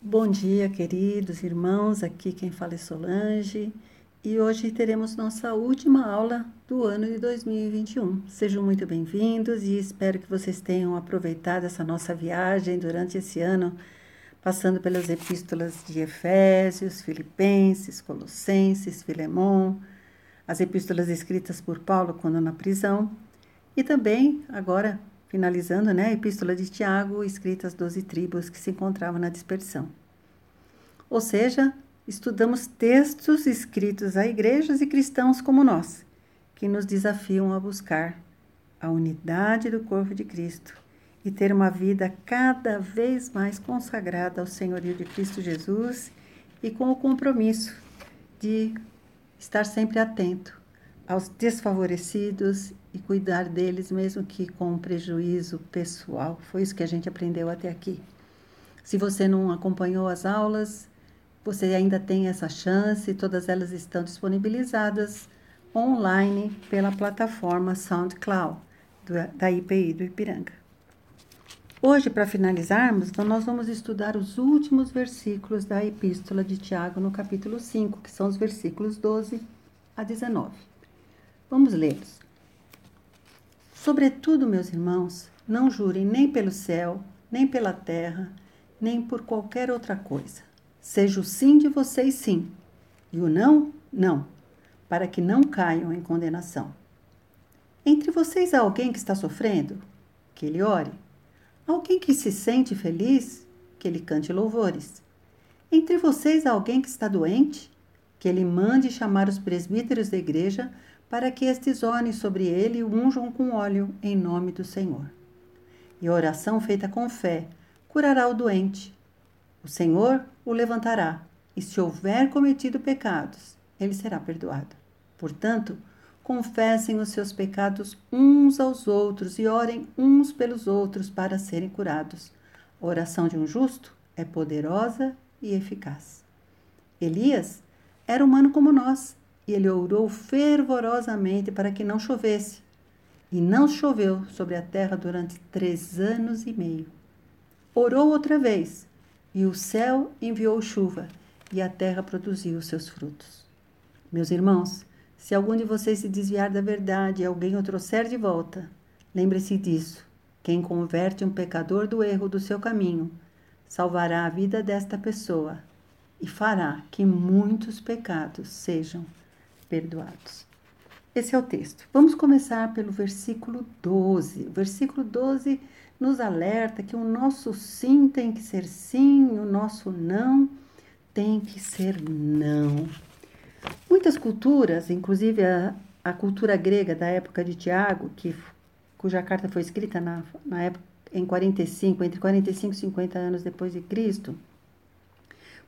Bom dia, queridos irmãos. Aqui quem fala é Solange e hoje teremos nossa última aula do ano de 2021. Sejam muito bem-vindos e espero que vocês tenham aproveitado essa nossa viagem durante esse ano, passando pelas epístolas de Efésios, Filipenses, Colossenses, Filemon, as epístolas escritas por Paulo quando na prisão e também agora finalizando né, a Epístola de Tiago, escrita às doze tribos que se encontravam na dispersão. Ou seja, estudamos textos escritos a igrejas e cristãos como nós, que nos desafiam a buscar a unidade do corpo de Cristo e ter uma vida cada vez mais consagrada ao senhorio de Cristo Jesus e com o compromisso de estar sempre atento aos desfavorecidos e cuidar deles, mesmo que com prejuízo pessoal. Foi isso que a gente aprendeu até aqui. Se você não acompanhou as aulas, você ainda tem essa chance, todas elas estão disponibilizadas online pela plataforma SoundCloud da IPI do Ipiranga. Hoje, para finalizarmos, então nós vamos estudar os últimos versículos da Epístola de Tiago no capítulo 5, que são os versículos 12 a 19. Vamos lê-los. Sobretudo, meus irmãos, não jurem nem pelo céu, nem pela terra, nem por qualquer outra coisa. Seja o sim de vocês sim, e o não, não, para que não caiam em condenação. Entre vocês há alguém que está sofrendo? Que ele ore. Alguém que se sente feliz? Que ele cante louvores. Entre vocês há alguém que está doente? Que ele mande chamar os presbíteros da igreja para que estes orem sobre ele e o unjam com óleo em nome do Senhor. E a oração feita com fé curará o doente. O Senhor o levantará, e se houver cometido pecados, ele será perdoado. Portanto, confessem os seus pecados uns aos outros e orem uns pelos outros para serem curados. A oração de um justo é poderosa e eficaz. Elias era humano como nós e ele orou fervorosamente para que não chovesse. E não choveu sobre a terra durante três anos e meio. Orou outra vez, e o céu enviou chuva, e a terra produziu os seus frutos. Meus irmãos, se algum de vocês se desviar da verdade e alguém o trouxer de volta, lembre-se disso. Quem converte um pecador do erro do seu caminho, salvará a vida desta pessoa e fará que muitos pecados sejam. Esse é o texto. Vamos começar pelo versículo 12. O versículo 12 nos alerta que o nosso sim tem que ser sim, o nosso não tem que ser não. Muitas culturas, inclusive a, a cultura grega da época de Tiago, que, cuja carta foi escrita na, na época em 45, entre 45 e 50 anos depois de Cristo,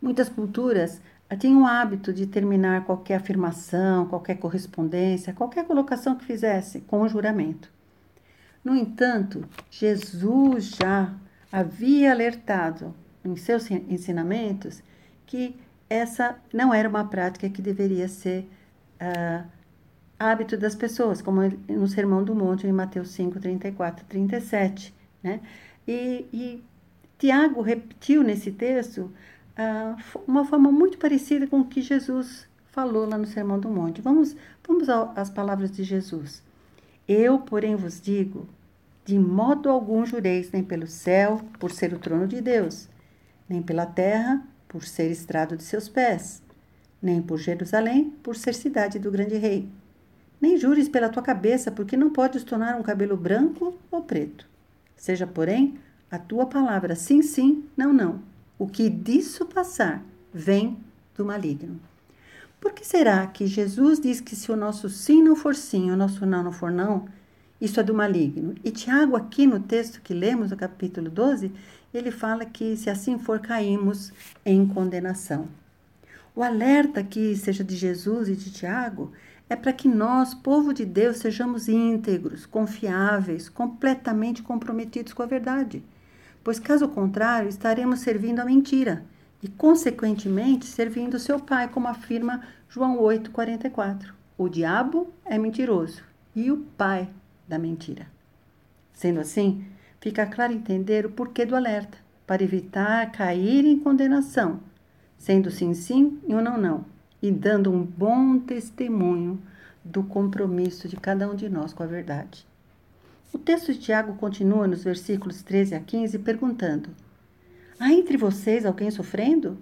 muitas culturas tinham o hábito de terminar qualquer afirmação, qualquer correspondência, qualquer colocação que fizesse com juramento. No entanto, Jesus já havia alertado em seus ensinamentos que essa não era uma prática que deveria ser uh, hábito das pessoas, como no Sermão do Monte, em Mateus 5, 34, 37. Né? E, e Tiago repetiu nesse texto ah, uma forma muito parecida com o que Jesus falou lá no Sermão do Monte. Vamos, vamos às palavras de Jesus. Eu, porém, vos digo: de modo algum jureis nem pelo céu, por ser o trono de Deus, nem pela terra, por ser estrado de seus pés, nem por Jerusalém, por ser cidade do grande rei. Nem jures pela tua cabeça, porque não podes tornar um cabelo branco ou preto. Seja, porém, a tua palavra sim, sim, não, não o que disso passar vem do maligno. Por que será que Jesus diz que se o nosso sim não for sim, o nosso não não for não, isso é do maligno? E Tiago, aqui no texto que lemos, no capítulo 12, ele fala que se assim for, caímos em condenação. O alerta que seja de Jesus e de Tiago é para que nós, povo de Deus, sejamos íntegros, confiáveis, completamente comprometidos com a verdade pois caso contrário estaremos servindo a mentira e, consequentemente, servindo seu pai, como afirma João 8,44. O diabo é mentiroso e o pai da mentira. Sendo assim, fica claro entender o porquê do alerta, para evitar cair em condenação, sendo sim sim e um não não, e dando um bom testemunho do compromisso de cada um de nós com a verdade. O texto de Tiago continua nos versículos 13 a 15 perguntando: Há entre vocês alguém sofrendo?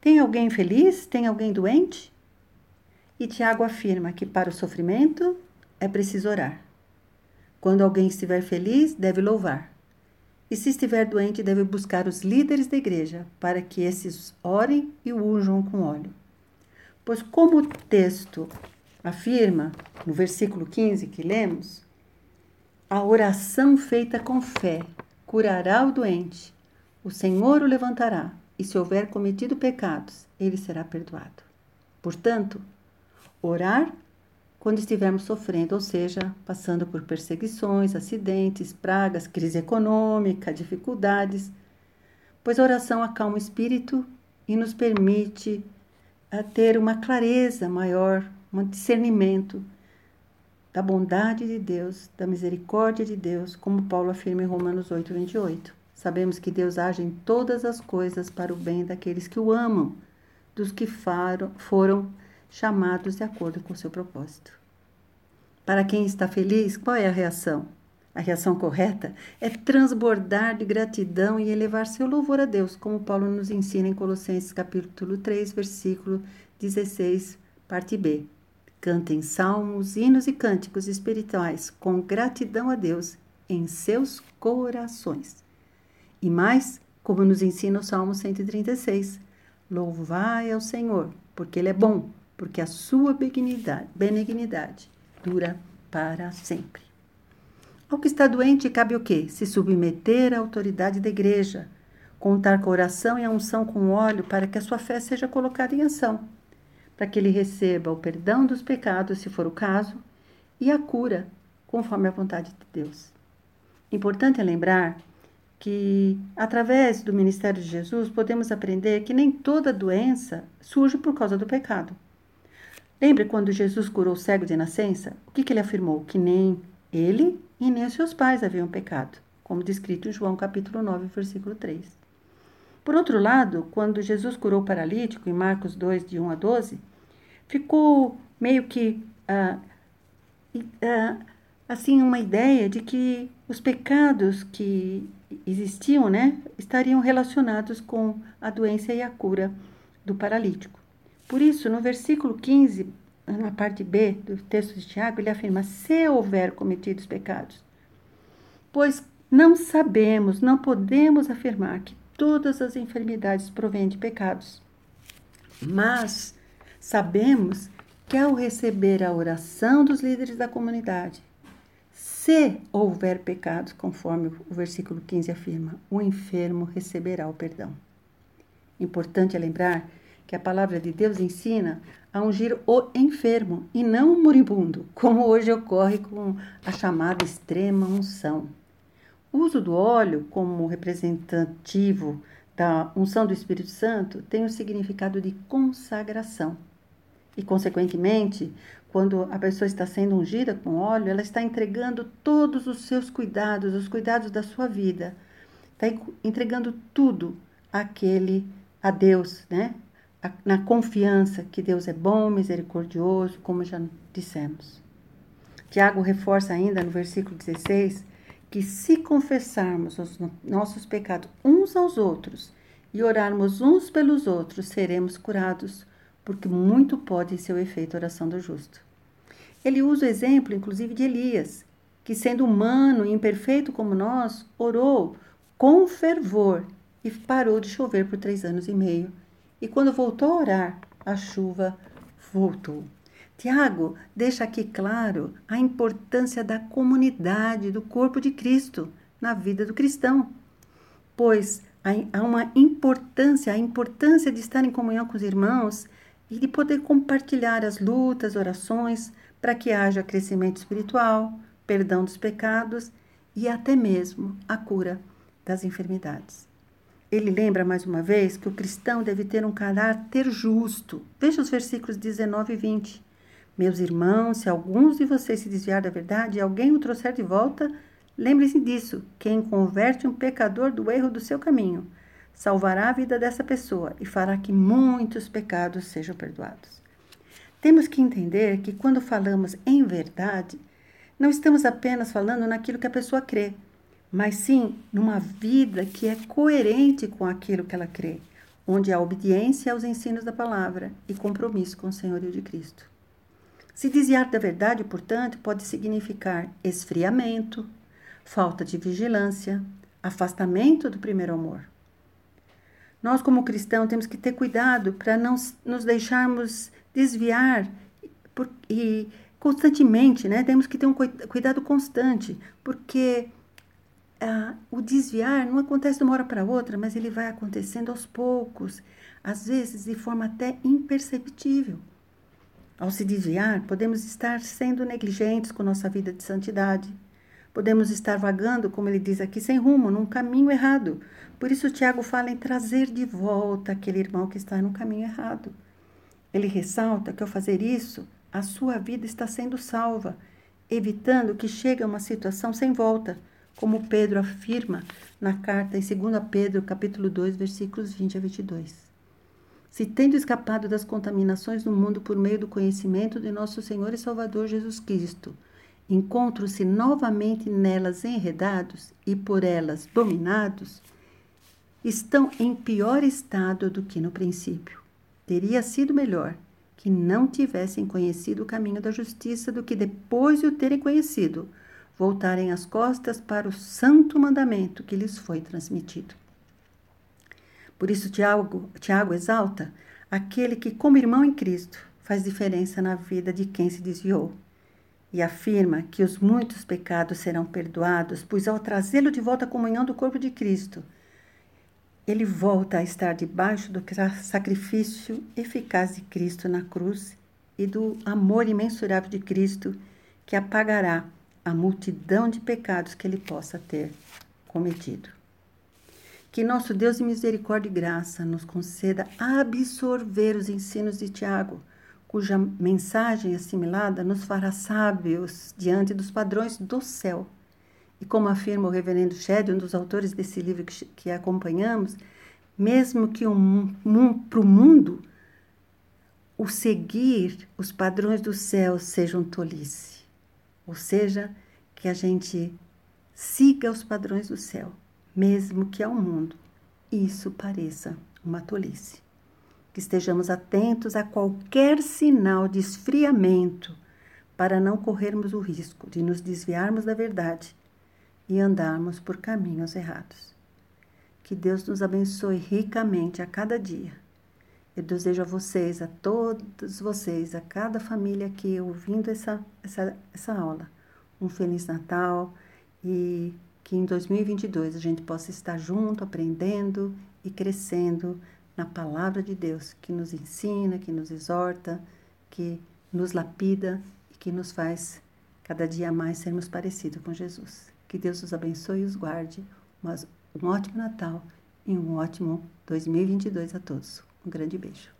Tem alguém feliz? Tem alguém doente? E Tiago afirma que para o sofrimento é preciso orar. Quando alguém estiver feliz, deve louvar. E se estiver doente, deve buscar os líderes da igreja para que esses orem e o unjam com óleo. Pois, como o texto afirma no versículo 15 que lemos, a oração feita com fé curará o doente, o Senhor o levantará, e se houver cometido pecados, ele será perdoado. Portanto, orar quando estivermos sofrendo, ou seja, passando por perseguições, acidentes, pragas, crise econômica, dificuldades, pois a oração acalma o espírito e nos permite a ter uma clareza maior, um discernimento da bondade de Deus, da misericórdia de Deus, como Paulo afirma em Romanos 8, 28. Sabemos que Deus age em todas as coisas para o bem daqueles que o amam, dos que foram chamados de acordo com o seu propósito. Para quem está feliz, qual é a reação? A reação correta é transbordar de gratidão e elevar seu louvor a Deus, como Paulo nos ensina em Colossenses capítulo 3, versículo 16, parte B. Cantem salmos, hinos e cânticos espirituais com gratidão a Deus em seus corações. E mais, como nos ensina o Salmo 136, louvai ao Senhor, porque Ele é bom, porque a sua benignidade, dura para sempre. Ao que está doente, cabe o quê? Se submeter à autoridade da igreja, contar com oração e a unção com óleo para que a sua fé seja colocada em ação para que ele receba o perdão dos pecados, se for o caso, e a cura, conforme a vontade de Deus. Importante é lembrar que, através do ministério de Jesus, podemos aprender que nem toda doença surge por causa do pecado. Lembre quando Jesus curou o cego de nascença? O que, que ele afirmou? Que nem ele e nem os seus pais haviam pecado, como descrito em João capítulo 9, versículo 3. Por outro lado, quando Jesus curou o paralítico, em Marcos 2, de 1 a 12, ficou meio que ah, ah, assim uma ideia de que os pecados que existiam, né, estariam relacionados com a doença e a cura do paralítico. Por isso, no versículo 15, na parte B do texto de Tiago, ele afirma: se houver cometido os pecados. Pois não sabemos, não podemos afirmar que todas as enfermidades provêm de pecados. Mas sabemos que ao receber a oração dos líderes da comunidade, se houver pecados, conforme o versículo 15 afirma, o enfermo receberá o perdão. Importante é lembrar que a palavra de Deus ensina a ungir o enfermo e não o moribundo, como hoje ocorre com a chamada extrema unção. O uso do óleo como representativo da unção do Espírito Santo tem o significado de consagração. E, consequentemente, quando a pessoa está sendo ungida com óleo, ela está entregando todos os seus cuidados, os cuidados da sua vida. Está entregando tudo àquele, a Deus, né? Na confiança que Deus é bom, misericordioso, como já dissemos. Tiago reforça ainda no versículo 16 que se confessarmos os nossos pecados uns aos outros e orarmos uns pelos outros, seremos curados, porque muito pode ser o efeito oração do justo. Ele usa o exemplo, inclusive, de Elias, que, sendo humano e imperfeito como nós, orou com fervor e parou de chover por três anos e meio. E quando voltou a orar, a chuva voltou. Tiago deixa aqui claro a importância da comunidade, do corpo de Cristo na vida do cristão, pois há uma importância, a importância de estar em comunhão com os irmãos e de poder compartilhar as lutas, orações, para que haja crescimento espiritual, perdão dos pecados e até mesmo a cura das enfermidades. Ele lembra mais uma vez que o cristão deve ter um caráter justo. Veja os versículos 19 e 20. Meus irmãos, se alguns de vocês se desviar da verdade e alguém o trouxer de volta, lembre-se disso: quem converte um pecador do erro do seu caminho, salvará a vida dessa pessoa e fará que muitos pecados sejam perdoados. Temos que entender que quando falamos em verdade, não estamos apenas falando naquilo que a pessoa crê, mas sim numa vida que é coerente com aquilo que ela crê, onde há obediência aos ensinos da palavra e compromisso com o senhorio de Cristo. Se desviar da verdade, portanto, pode significar esfriamento, falta de vigilância, afastamento do primeiro amor. Nós, como cristãos, temos que ter cuidado para não nos deixarmos desviar por, e constantemente, né? Temos que ter um cuidado constante, porque ah, o desviar não acontece de uma hora para outra, mas ele vai acontecendo aos poucos, às vezes de forma até imperceptível. Ao se desviar, podemos estar sendo negligentes com nossa vida de santidade. Podemos estar vagando, como ele diz aqui, sem rumo, num caminho errado. Por isso, Tiago fala em trazer de volta aquele irmão que está no caminho errado. Ele ressalta que ao fazer isso, a sua vida está sendo salva, evitando que chegue a uma situação sem volta, como Pedro afirma na carta em 2 Pedro, capítulo 2, versículos 20 a 22 se tendo escapado das contaminações do mundo por meio do conhecimento de nosso Senhor e Salvador Jesus Cristo, encontram-se novamente nelas enredados e por elas dominados, estão em pior estado do que no princípio. Teria sido melhor que não tivessem conhecido o caminho da justiça do que depois de o terem conhecido, voltarem as costas para o santo mandamento que lhes foi transmitido. Por isso, Tiago, Tiago exalta aquele que, como irmão em Cristo, faz diferença na vida de quem se desviou. E afirma que os muitos pecados serão perdoados, pois ao trazê-lo de volta à comunhão do corpo de Cristo, ele volta a estar debaixo do sacrifício eficaz de Cristo na cruz e do amor imensurável de Cristo, que apagará a multidão de pecados que ele possa ter cometido. Que nosso Deus de misericórdia e graça nos conceda absorver os ensinos de Tiago, cuja mensagem assimilada nos fará sábios diante dos padrões do céu. E como afirma o reverendo Shed, um dos autores desse livro que, que acompanhamos, mesmo que um, um, para o mundo o seguir os padrões do céu sejam tolice. Ou seja, que a gente siga os padrões do céu mesmo que ao mundo isso pareça uma tolice. Que estejamos atentos a qualquer sinal de esfriamento para não corrermos o risco de nos desviarmos da verdade e andarmos por caminhos errados. Que Deus nos abençoe ricamente a cada dia. Eu desejo a vocês, a todos vocês, a cada família aqui ouvindo essa, essa, essa aula, um Feliz Natal e que em 2022 a gente possa estar junto, aprendendo e crescendo na palavra de Deus, que nos ensina, que nos exorta, que nos lapida e que nos faz cada dia mais sermos parecidos com Jesus. Que Deus os abençoe e os guarde. Um ótimo Natal e um ótimo 2022 a todos. Um grande beijo.